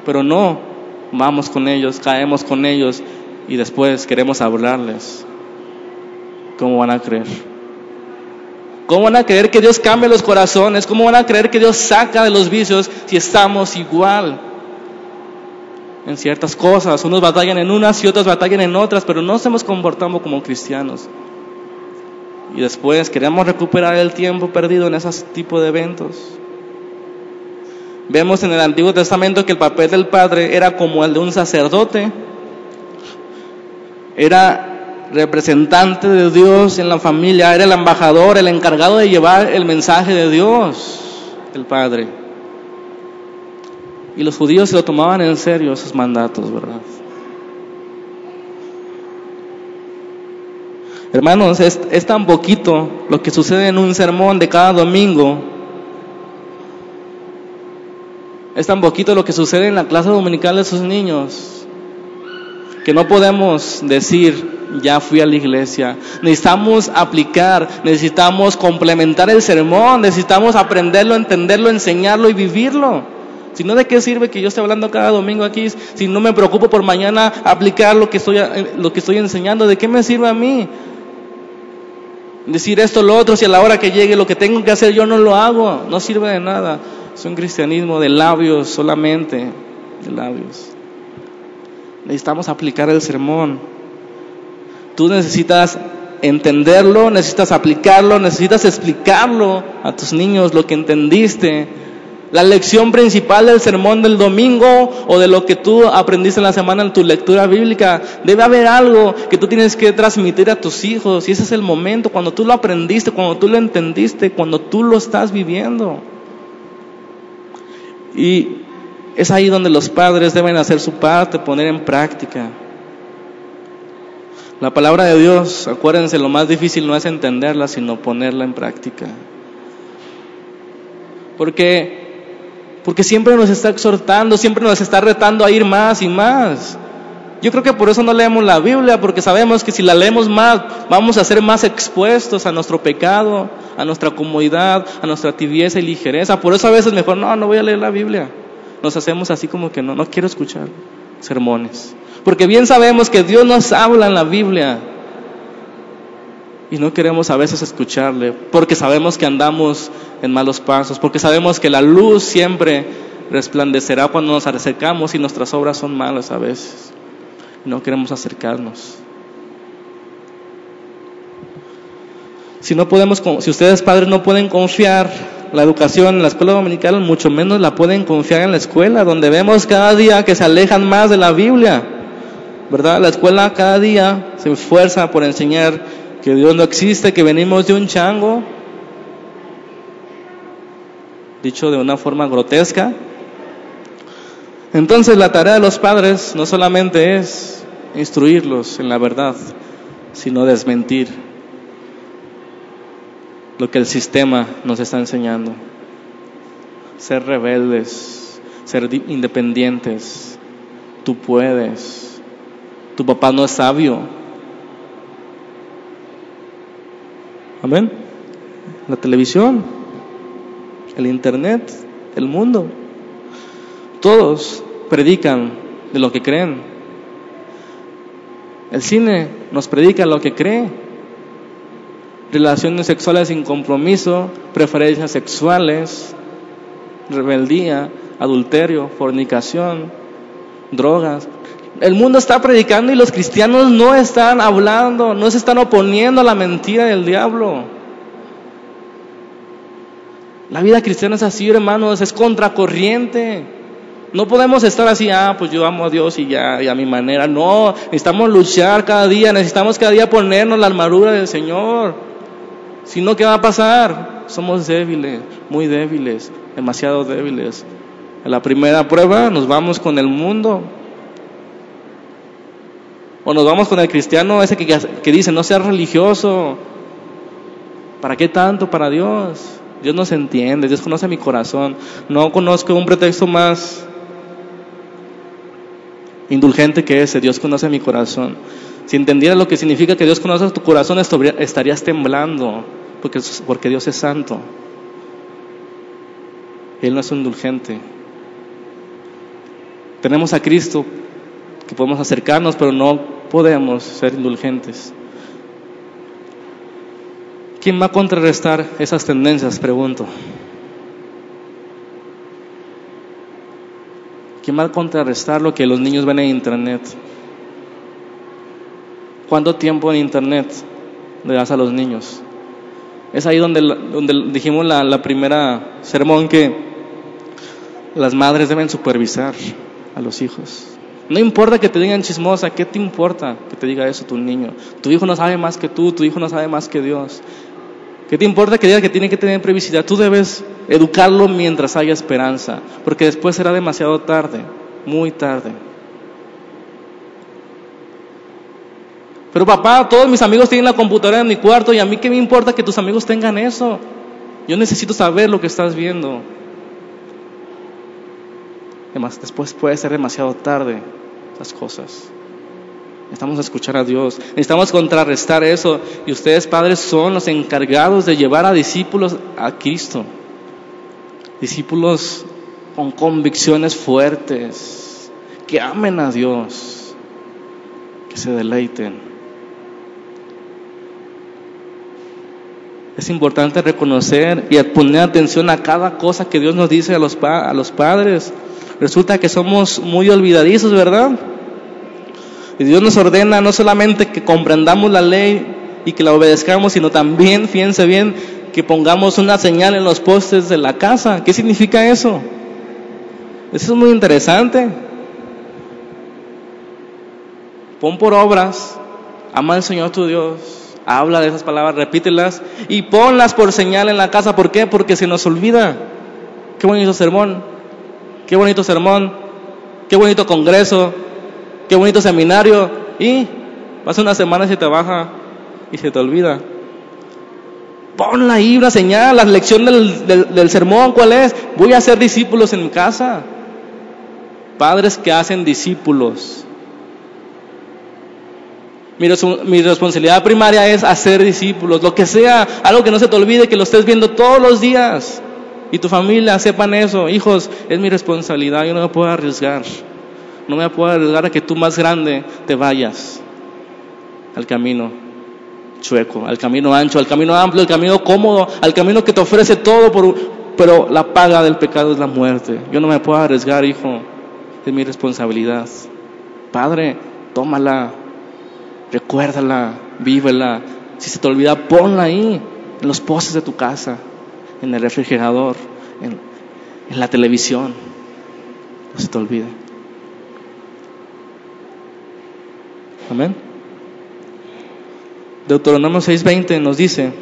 pero no vamos con ellos, caemos con ellos y después queremos hablarles. ¿Cómo van a creer? ¿Cómo van a creer que Dios cambie los corazones? ¿Cómo van a creer que Dios saca de los vicios si estamos igual en ciertas cosas? Unos batallan en unas y otros batallan en otras, pero no estamos comportando como cristianos. Y después queremos recuperar el tiempo perdido en ese tipo de eventos. Vemos en el Antiguo Testamento que el papel del padre era como el de un sacerdote. Era representante de Dios en la familia, era el embajador, el encargado de llevar el mensaje de Dios, el padre. Y los judíos se lo tomaban en serio esos mandatos, ¿verdad? Hermanos, es, tan poquito lo que sucede en un sermón de cada domingo es tan poquito lo que sucede en la clase dominical de sus niños que no podemos decir, ya fui a la iglesia. Necesitamos aplicar, necesitamos complementar el sermón, necesitamos aprenderlo, entenderlo, enseñarlo y vivirlo. Si no, ¿de qué sirve que yo esté hablando cada domingo aquí si no me preocupo por mañana aplicar lo que estoy, lo que estoy enseñando? ¿De qué me sirve a mí? Decir esto, lo otro, si a la hora que llegue lo que tengo que hacer yo no lo hago, no sirve de nada. es un cristianismo de labios solamente, de labios. Necesitamos aplicar el sermón. Tú necesitas entenderlo, necesitas aplicarlo, necesitas explicarlo a tus niños lo que entendiste. La lección principal del sermón del domingo o de lo que tú aprendiste en la semana en tu lectura bíblica, debe haber algo que tú tienes que transmitir a tus hijos. Y ese es el momento, cuando tú lo aprendiste, cuando tú lo entendiste, cuando tú lo estás viviendo. Y es ahí donde los padres deben hacer su parte, poner en práctica. La palabra de Dios, acuérdense, lo más difícil no es entenderla, sino ponerla en práctica. Porque, porque siempre nos está exhortando, siempre nos está retando a ir más y más. Yo creo que por eso no leemos la Biblia, porque sabemos que si la leemos más, vamos a ser más expuestos a nuestro pecado, a nuestra comodidad, a nuestra tibieza y ligereza. Por eso a veces mejor, no, no voy a leer la Biblia. Nos hacemos así como que no, no quiero escuchar sermones. Porque bien sabemos que Dios nos habla en la Biblia. Y no queremos a veces escucharle, porque sabemos que andamos en malos pasos, porque sabemos que la luz siempre resplandecerá cuando nos acercamos y nuestras obras son malas a veces. No queremos acercarnos. Si no podemos, si ustedes padres no pueden confiar la educación en la escuela dominical, mucho menos la pueden confiar en la escuela, donde vemos cada día que se alejan más de la Biblia. ¿verdad? La escuela cada día se esfuerza por enseñar que Dios no existe, que venimos de un chango, dicho de una forma grotesca. Entonces la tarea de los padres no solamente es instruirlos en la verdad, sino desmentir lo que el sistema nos está enseñando. Ser rebeldes, ser independientes. Tú puedes. Tu papá no es sabio. Amén. La televisión, el internet, el mundo. Todos predican de lo que creen. El cine nos predica lo que cree. Relaciones sexuales sin compromiso, preferencias sexuales, rebeldía, adulterio, fornicación, drogas, el mundo está predicando y los cristianos no están hablando, no se están oponiendo a la mentira del diablo. La vida cristiana es así, hermanos, es contracorriente. No podemos estar así, ah, pues yo amo a Dios y ya, y a mi manera. No, necesitamos luchar cada día, necesitamos cada día ponernos la armadura del Señor. Si no, ¿qué va a pasar? Somos débiles, muy débiles, demasiado débiles. En la primera prueba nos vamos con el mundo, o nos vamos con el cristiano ese que, dice, no seas religioso. ¿Para qué tanto para Dios? Dios no se entiende, Dios conoce mi corazón. No conozco un pretexto más indulgente que ese, Dios conoce mi corazón. Si entendieras lo que significa que Dios conoce tu corazón, estarías temblando, porque, porque Dios es santo. Él no es indulgente. Tenemos a Cristo podemos acercarnos, pero no podemos ser indulgentes. ¿Quién va a contrarrestar esas tendencias? Pregunto. ¿Quién va a contrarrestar lo que los niños ven en Internet? ¿Cuánto tiempo en Internet le das a los niños? Es ahí donde, donde dijimos la, la primera sermón que las madres deben supervisar a los hijos. No importa que te digan chismosa, ¿qué te importa que te diga eso tu niño? Tu hijo no sabe más que tú, tu hijo no sabe más que Dios. ¿Qué te importa que diga que tiene que tener previsión? Tú debes educarlo mientras haya esperanza, porque después será demasiado tarde, muy tarde. Pero papá, todos mis amigos tienen la computadora en mi cuarto y a mí qué me importa que tus amigos tengan eso. Yo necesito saber lo que estás viendo. Después puede ser demasiado tarde las cosas. Necesitamos escuchar a Dios, necesitamos contrarrestar eso. Y ustedes, padres, son los encargados de llevar a discípulos a Cristo. Discípulos con convicciones fuertes, que amen a Dios, que se deleiten. Es importante reconocer y poner atención a cada cosa que Dios nos dice a los, a los padres. Resulta que somos muy olvidadizos, ¿verdad? Y Dios nos ordena no solamente que comprendamos la ley y que la obedezcamos, sino también, fíjense bien, que pongamos una señal en los postes de la casa. ¿Qué significa eso? Eso es muy interesante. Pon por obras, ama al Señor tu Dios, habla de esas palabras, repítelas y ponlas por señal en la casa. ¿Por qué? Porque se nos olvida. Qué bonito sermón, qué bonito sermón, qué bonito congreso, qué bonito seminario. Y pasa una semana y se te baja y se te olvida. Ponla ahí una señal, la lección del, del, sermón, ¿cuál es? Voy a hacer discípulos en casa. Padres que hacen discípulos. Mi, mi, responsabilidad primaria es hacer discípulos, lo que sea, algo que no se te olvide, que lo estés viendo todos los días. Y tu familia sepan eso. Hijos, es mi responsabilidad, yo no me puedo arriesgar. No me puedo arriesgar a que tú más grande te vayas al camino chueco, al camino ancho, al camino amplio, al camino cómodo, al camino que te ofrece todo, pero la paga del pecado es la muerte. Yo no me puedo arriesgar, hijo, es mi responsabilidad. Padre, tómala, recuérdala, vívela. Si se te olvida, ponla ahí, en los postes de tu casa, en el refrigerador, en, en la televisión. No se te olvide. Amén. Deuteronomio 6:20 nos dice,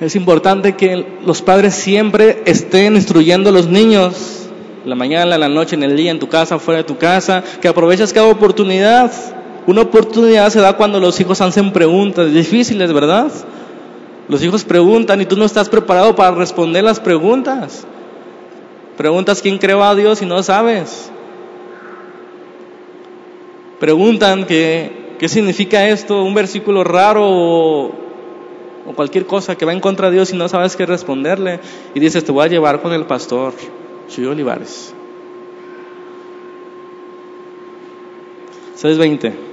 es importante que los padres siempre estén instruyendo a los niños, la mañana, la noche, en el día, en tu casa, fuera de tu casa, que aproveches cada oportunidad. Una oportunidad se da cuando los hijos hacen preguntas difíciles, ¿verdad? Los hijos preguntan y tú no estás preparado para responder las preguntas. Preguntas quién creó a Dios y no sabes. Preguntan que, qué significa esto, un versículo raro o, cualquier cosa que va en contra de Dios y no sabes qué responderle. Y dices, te voy a llevar con el pastor Chuy Olivares. 6.20.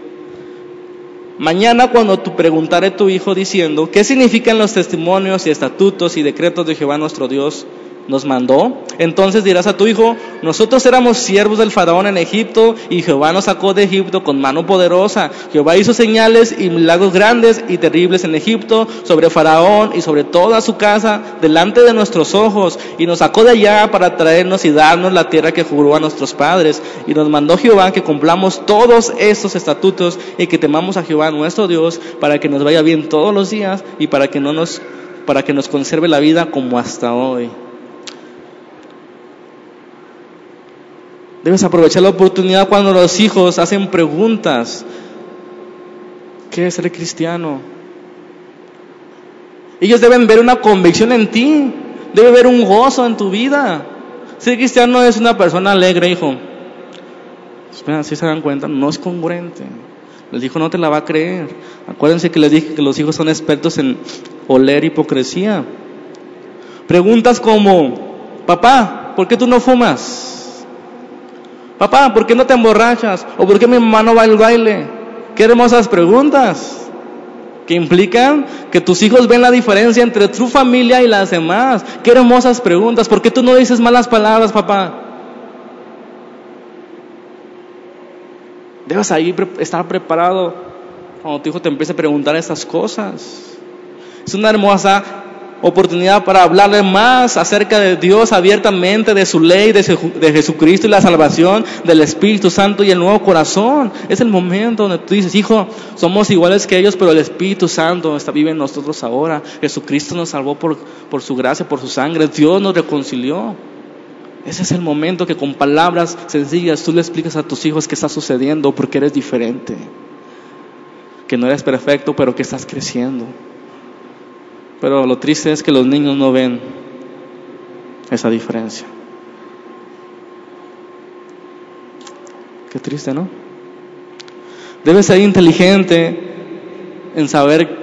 Mañana cuando tú preguntaré a tu hijo diciendo, ¿qué significan los testimonios y estatutos y decretos de Jehová nuestro Dios? Nos mandó. Entonces dirás a tu hijo, nosotros éramos siervos del faraón en Egipto y Jehová nos sacó de Egipto con mano poderosa. Jehová hizo señales y milagros grandes y terribles en Egipto sobre faraón y sobre toda su casa delante de nuestros ojos y nos sacó de allá para traernos y darnos la tierra que juró a nuestros padres. Y nos mandó Jehová que cumplamos todos estos estatutos y que temamos a Jehová nuestro Dios para que nos vaya bien todos los días y para que no nos para que nos conserve la vida como hasta hoy. Debes aprovechar la oportunidad cuando los hijos hacen preguntas. ¿Qué es ser cristiano? Ellos deben ver una convicción en ti. Debe ver un gozo en tu vida. Ser cristiano es una persona alegre, hijo. Si se dan cuenta, no es congruente. Les dijo, no te la va a creer. Acuérdense que les dije que los hijos son expertos en oler hipocresía. Preguntas como, papá, ¿por qué tú no fumas? Papá, ¿por qué no te emborrachas? ¿O por qué mi mamá no va al baile? Qué hermosas preguntas que implican que tus hijos ven la diferencia entre tu familia y las demás. Qué hermosas preguntas. ¿Por qué tú no dices malas palabras, papá? Debes ahí estar preparado cuando tu hijo te empiece a preguntar estas cosas. Es una hermosa oportunidad para hablarle más acerca de Dios abiertamente, de su ley, de, Jesucristo y la salvación, del Espíritu Santo y el nuevo corazón. Es el momento donde tú dices, hijo, somos iguales que ellos, pero el Espíritu Santo está vive en nosotros ahora. Jesucristo nos salvó por, por su gracia, por su sangre. Dios nos reconcilió. Ese es el momento que con palabras sencillas tú le explicas a tus hijos qué está sucediendo porque eres diferente. Que no eres perfecto, pero que estás creciendo. Pero lo triste es que los niños no ven esa diferencia. Qué triste, ¿no? Debes ser inteligente en saber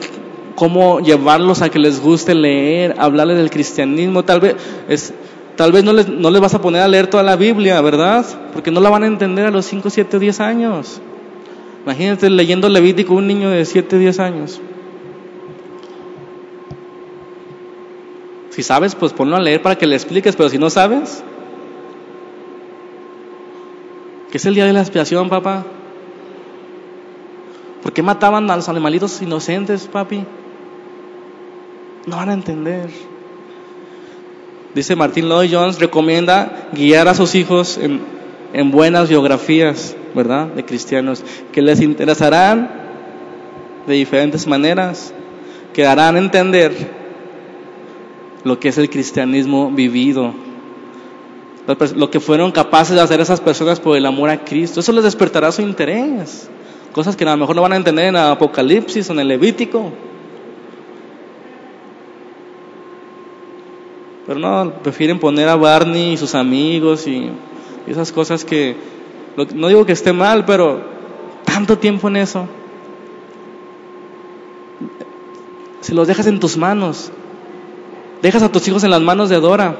cómo llevarlos a que les guste leer, hablarles del cristianismo. Tal vez, es, tal vez no, les, no les vas a poner a leer toda la Biblia, ¿verdad? Porque no la van a entender a los 5, 7, 10 años. Imagínate leyendo Levítico un niño de 7, 10 años. Si sabes, pues ponlo a leer para que le expliques, pero si no sabes, ¿qué es el día de la expiación, papá? ¿Por qué mataban a los animalitos inocentes, papi? No van a entender. Dice Martín Lloyd Jones, recomienda guiar a sus hijos en, en buenas biografías, ¿verdad? De cristianos, que les interesarán de diferentes maneras, que darán entender lo que es el cristianismo vivido, lo que fueron capaces de hacer esas personas por el amor a Cristo. Eso les despertará su interés. Cosas que a lo mejor no van a entender en Apocalipsis o en el Levítico. Pero no, prefieren poner a Barney y sus amigos y, esas cosas que, no digo que esté mal, pero tanto tiempo en eso. Si los dejas en tus manos, dejas a tus hijos en las manos de Dora.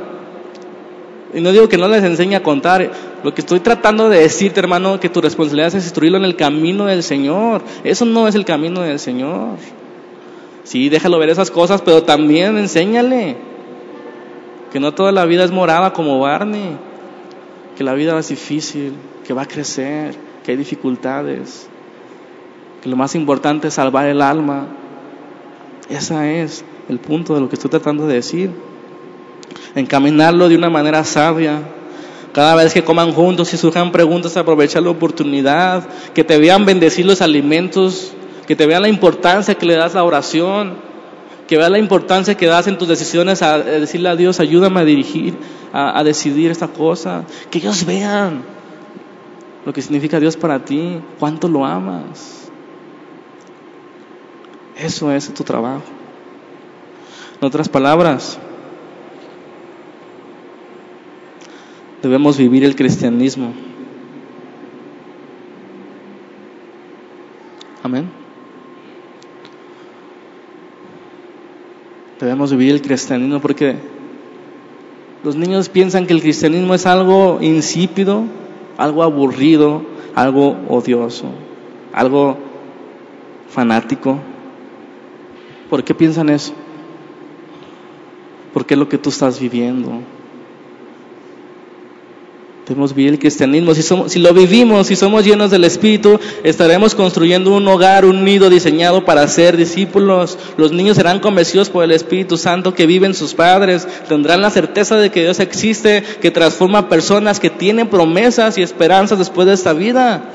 Y no digo que no les enseñe a contar. Lo que estoy tratando de decirte, hermano, que tu responsabilidad es instruirlo en el camino del Señor. Eso no es el camino del Señor. Sí, déjalo ver esas cosas, pero también enséñale que no toda la vida es morada como Barney, que la vida es difícil, que va a crecer, que hay dificultades, que lo más importante es salvar el alma. Ese es el punto de lo que estoy tratando de decir. Encaminarlo de una manera sabia. Cada vez que coman juntos y surjan preguntas, aprovechar la oportunidad, que te vean bendecir los alimentos, que te vean la importancia que le das a la oración que vea la importancia que das en tus decisiones a, decirle a Dios, ayúdame a dirigir, a, decidir esta cosa, que ellos vean lo que significa Dios para ti, cuánto lo amas. Eso es tu trabajo. En otras palabras, debemos vivir el cristianismo. Amén. Debemos vivir el cristianismo porque los niños piensan que el cristianismo es algo insípido, algo aburrido, algo odioso, algo fanático. ¿Por qué piensan eso? Porque es lo que tú estás viviendo. Debemos vivir el cristianismo. Si, somos, si lo vivimos, si somos llenos del Espíritu, estaremos construyendo un hogar, un nido diseñado para ser discípulos. Los niños serán convencidos por el Espíritu Santo que viven sus padres. Tendrán la certeza de que Dios existe, que transforma personas, que tienen promesas y esperanzas después de esta vida.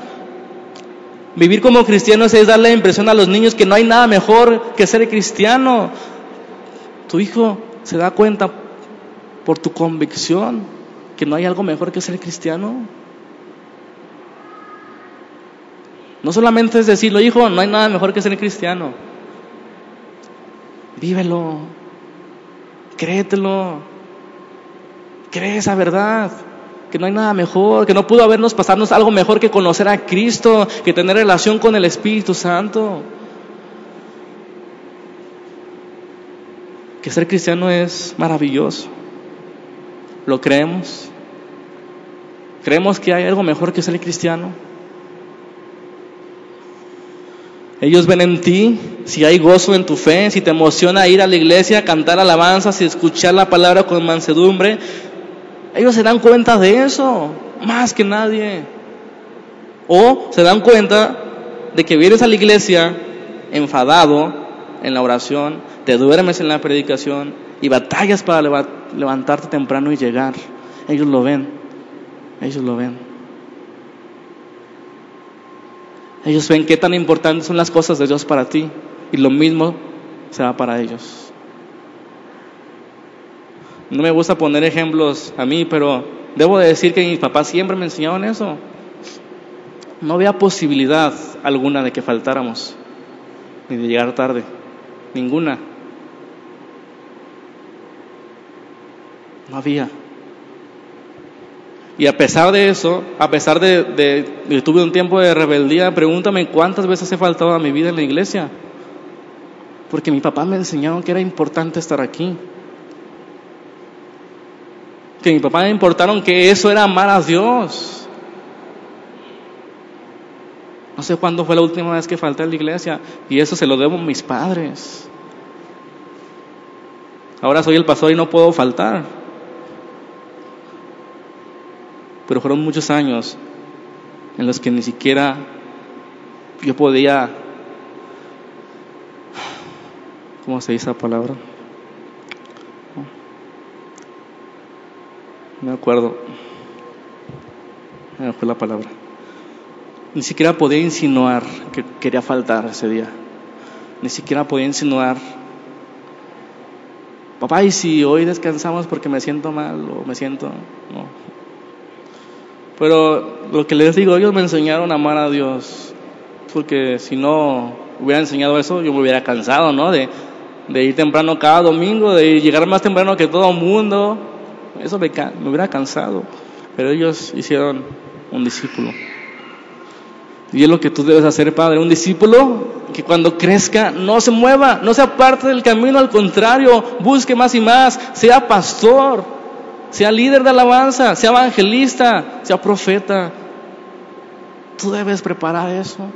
Vivir como cristianos es darle la impresión a los niños que no hay nada mejor que ser cristiano. Tu hijo se da cuenta por tu convicción que no hay algo mejor que ser cristiano. No solamente es decirlo, hijo, no hay nada mejor que ser cristiano. Vívelo, créetelo, cree esa verdad, que no hay nada mejor, que no pudo habernos pasarnos algo mejor que conocer a Cristo, que tener relación con el Espíritu Santo. Ser cristiano es maravilloso. ¿Lo creemos? ¿Creemos que hay algo mejor que ser cristiano? Ellos ven en ti si hay gozo en tu fe, si te emociona ir a la iglesia, cantar alabanzas y escuchar la palabra con mansedumbre. Ellos se dan cuenta de eso, más que nadie. O se dan cuenta de que vienes a la iglesia enfadado en la oración, te duermes en la predicación y batallas para levantarte temprano y llegar. Ellos lo ven. Ellos lo ven. Ellos ven qué tan importantes son las cosas de Dios para ti y lo mismo será para ellos. No me gusta poner ejemplos a mí, pero debo de decir que mis papás siempre me enseñaron eso. No había posibilidad alguna de que faltáramos, ni de llegar tarde, ninguna. No había. Y a pesar de eso, a pesar de, que tuve un tiempo de rebeldía, pregúntame cuántas veces he faltado a mi vida en la iglesia. Porque mi papá me enseñó que era importante estar aquí. Que mi papá me importaron que eso era amar a Dios. No sé cuándo fue la última vez que falté a la iglesia y eso se lo debo a mis padres. Ahora soy el pastor y no puedo faltar. Pero fueron muchos años en los que ni siquiera yo podía, ¿cómo se dice la palabra? No me acuerdo. La palabra. Ni siquiera podía insinuar que quería faltar ese día. Ni siquiera podía insinuar, papá, ¿y si hoy descansamos porque me siento mal o me siento... No. Pero lo que les digo, ellos me enseñaron a amar a Dios. Porque si no hubiera enseñado eso, yo me hubiera cansado, ¿no? De, ir temprano cada domingo, de llegar más temprano que todo el mundo. Eso me, me hubiera cansado. Pero ellos hicieron un discípulo. Y es lo que tú debes hacer, Padre, un discípulo que cuando crezca no se mueva, no sea parte del camino, al contrario, busque más y más, sea pastor, sea líder de alabanza, sea evangelista, sea profeta. Tú debes preparar eso.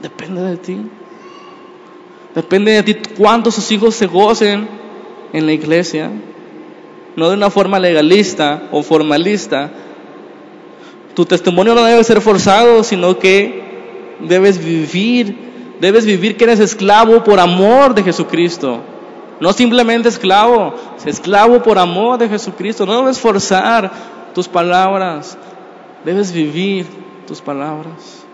Depende de ti. Depende de ti cuántos sus hijos se gocen en la iglesia. No de una forma legalista o formalista, tu testimonio no debe ser forzado, sino que debes vivir, debes vivir que eres esclavo por amor de Jesucristo. No simplemente esclavo, esclavo por amor de Jesucristo. No debes forzar tus palabras, debes vivir tus palabras.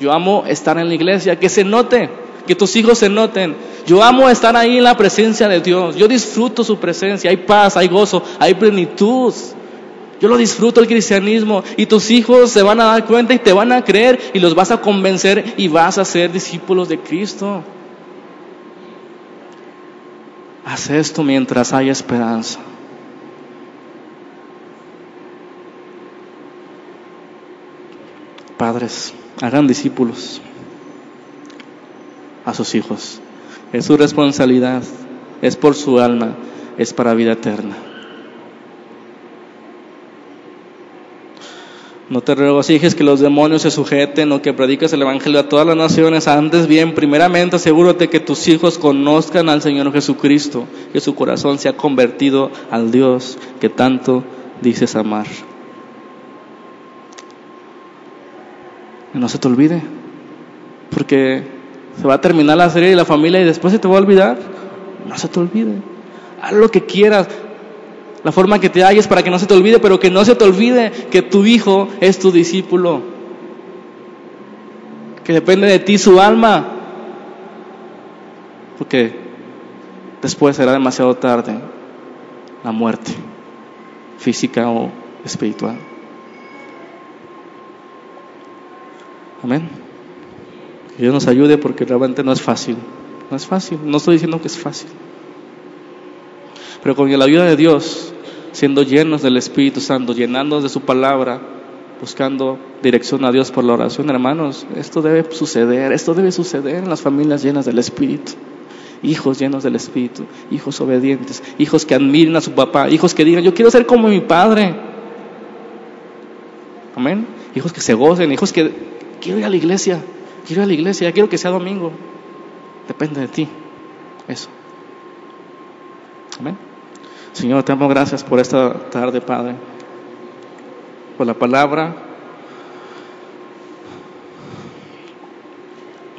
Yo amo estar en la iglesia, que se note, que tus hijos se noten. Yo amo estar ahí en la presencia de Dios. Yo disfruto su presencia. Hay paz, hay gozo, hay plenitud. Yo lo disfruto el cristianismo y tus hijos se van a dar cuenta y te van a creer y los vas a convencer y vas a ser discípulos de Cristo. Haz esto mientras haya esperanza. Padres, hagan discípulos a sus hijos. Es su responsabilidad, es por su alma, es para vida eterna. No te regocijes que los demonios se sujeten o que prediques el Evangelio a todas las naciones. Antes bien, primeramente asegúrate que tus hijos conozcan al Señor Jesucristo, que su corazón se ha convertido al Dios que tanto dices amar. no se te olvide, porque se va a terminar la serie de la familia y después se te va a olvidar. No se te olvide. Haz lo que quieras la forma que te halles para que no se te olvide, pero que no se te olvide que tu hijo es tu discípulo, que depende de ti su alma, porque después será demasiado tarde la muerte física o espiritual. Amén. Que Dios nos ayude porque realmente no es fácil. No es fácil. No estoy diciendo que es fácil. Pero con la ayuda de Dios, siendo llenos del Espíritu Santo, llenándonos de su palabra, buscando dirección a Dios por la oración, hermanos, esto debe suceder, esto debe suceder en las familias llenas del Espíritu. Hijos llenos del Espíritu, hijos obedientes, hijos que admiren a su papá, hijos que digan, yo quiero ser como mi padre. Amén. Hijos que se gocen, hijos que quiero ir a la iglesia, quiero ir a la iglesia, quiero que sea domingo. Depende de ti. Eso. Amén. Señor, te damos gracias por esta tarde, Padre, por la palabra,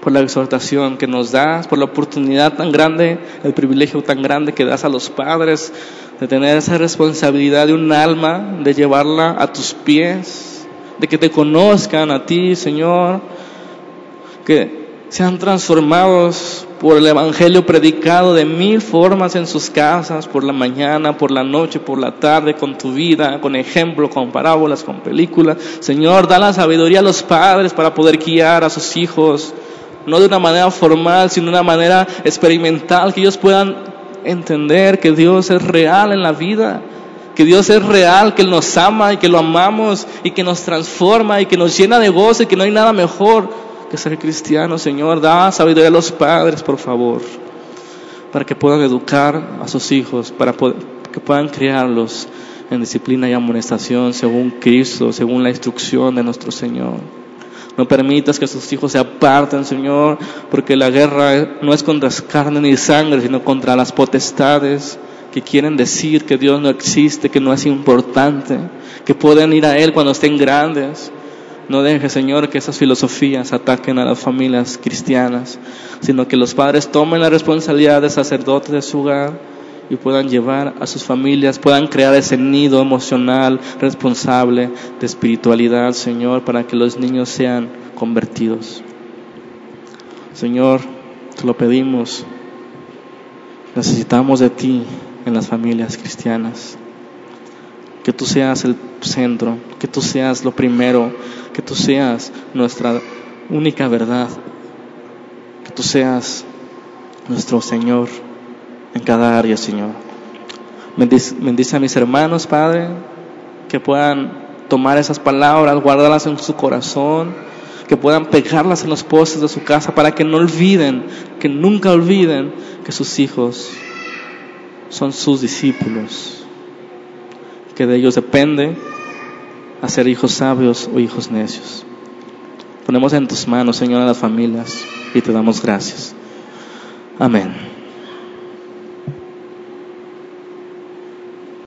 por la exhortación que nos das, por la oportunidad tan grande, el privilegio tan grande que das a los padres de tener esa responsabilidad de un alma, de llevarla a tus pies, de que te conozcan a ti, Señor, que sean transformados por el Evangelio predicado de mil formas en sus casas, por la mañana, por la noche, por la tarde, con tu vida, con ejemplo, con parábolas, con películas. Señor, da la sabiduría a los padres para poder guiar a sus hijos, no de una manera formal, sino de una manera experimental, que ellos puedan entender que Dios es real en la vida, que Dios es real, que Él nos ama y que lo amamos y que nos transforma y que nos llena de gozo y que no hay nada mejor que ser cristiano, Señor. Da sabiduría a los padres, por favor, para que puedan educar a sus hijos, para que puedan criarlos en disciplina y amonestación según Cristo, según la instrucción de nuestro Señor. No permitas que sus hijos se aparten, Señor, porque la guerra no es contra carne ni sangre, sino contra las potestades que quieren decir que Dios no existe, que no es importante, que pueden ir a Él cuando estén grandes. No deje, Señor, que esas filosofías ataquen a las familias cristianas, sino que los padres tomen la responsabilidad de sacerdotes de su hogar y puedan llevar a sus familias, puedan crear ese nido emocional responsable de espiritualidad, Señor, para que los niños sean convertidos. Señor, te lo pedimos. Necesitamos de ti en las familias cristianas. Que tú seas el centro, que tú seas lo primero, que tú seas nuestra única verdad, que tú seas nuestro Señor en cada área, Señor. Bendice, a mis hermanos, Padre, que puedan tomar esas palabras, guardarlas en su corazón, que puedan pegarlas en los postes de su casa para que no olviden, que nunca olviden que sus hijos son sus discípulos, que de ellos depende hacer hijos sabios o hijos necios. Ponemos en tus manos, Señor, a las familias y te damos gracias. Amén.